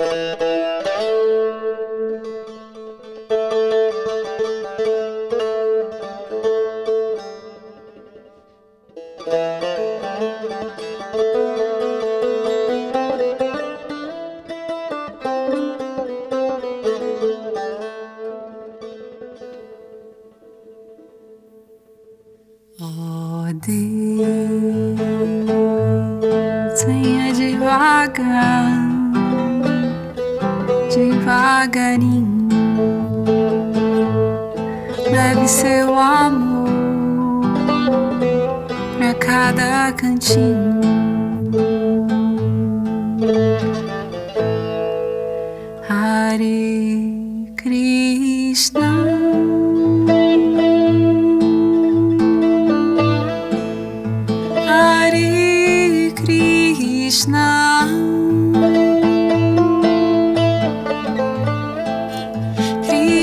Oh Deus, venha devagar, devagarinho, leve seu amor pra cada cantinho. Hare Krishna. Hare Krishna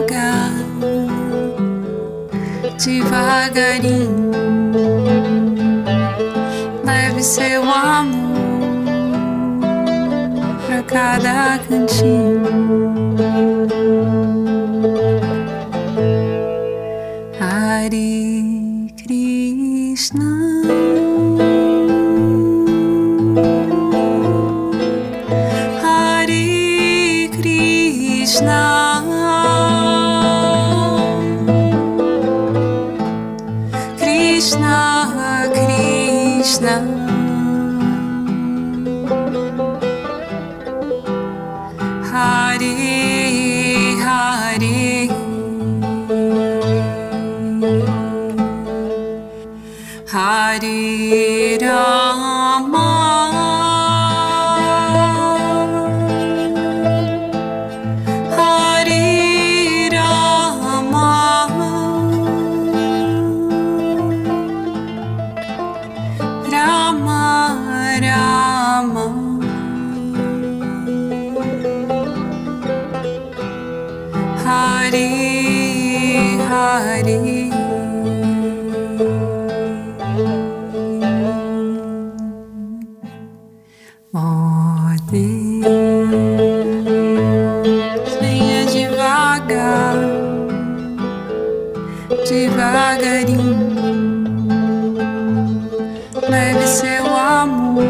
devagar, devagarinho, leve seu amor pra cada cantinho. Hare Krishna. Hare Krishna Krishna. Hare Hare. Hare Hari Hari Oh Deus, venha devagar, devagarinho, leve seu amor.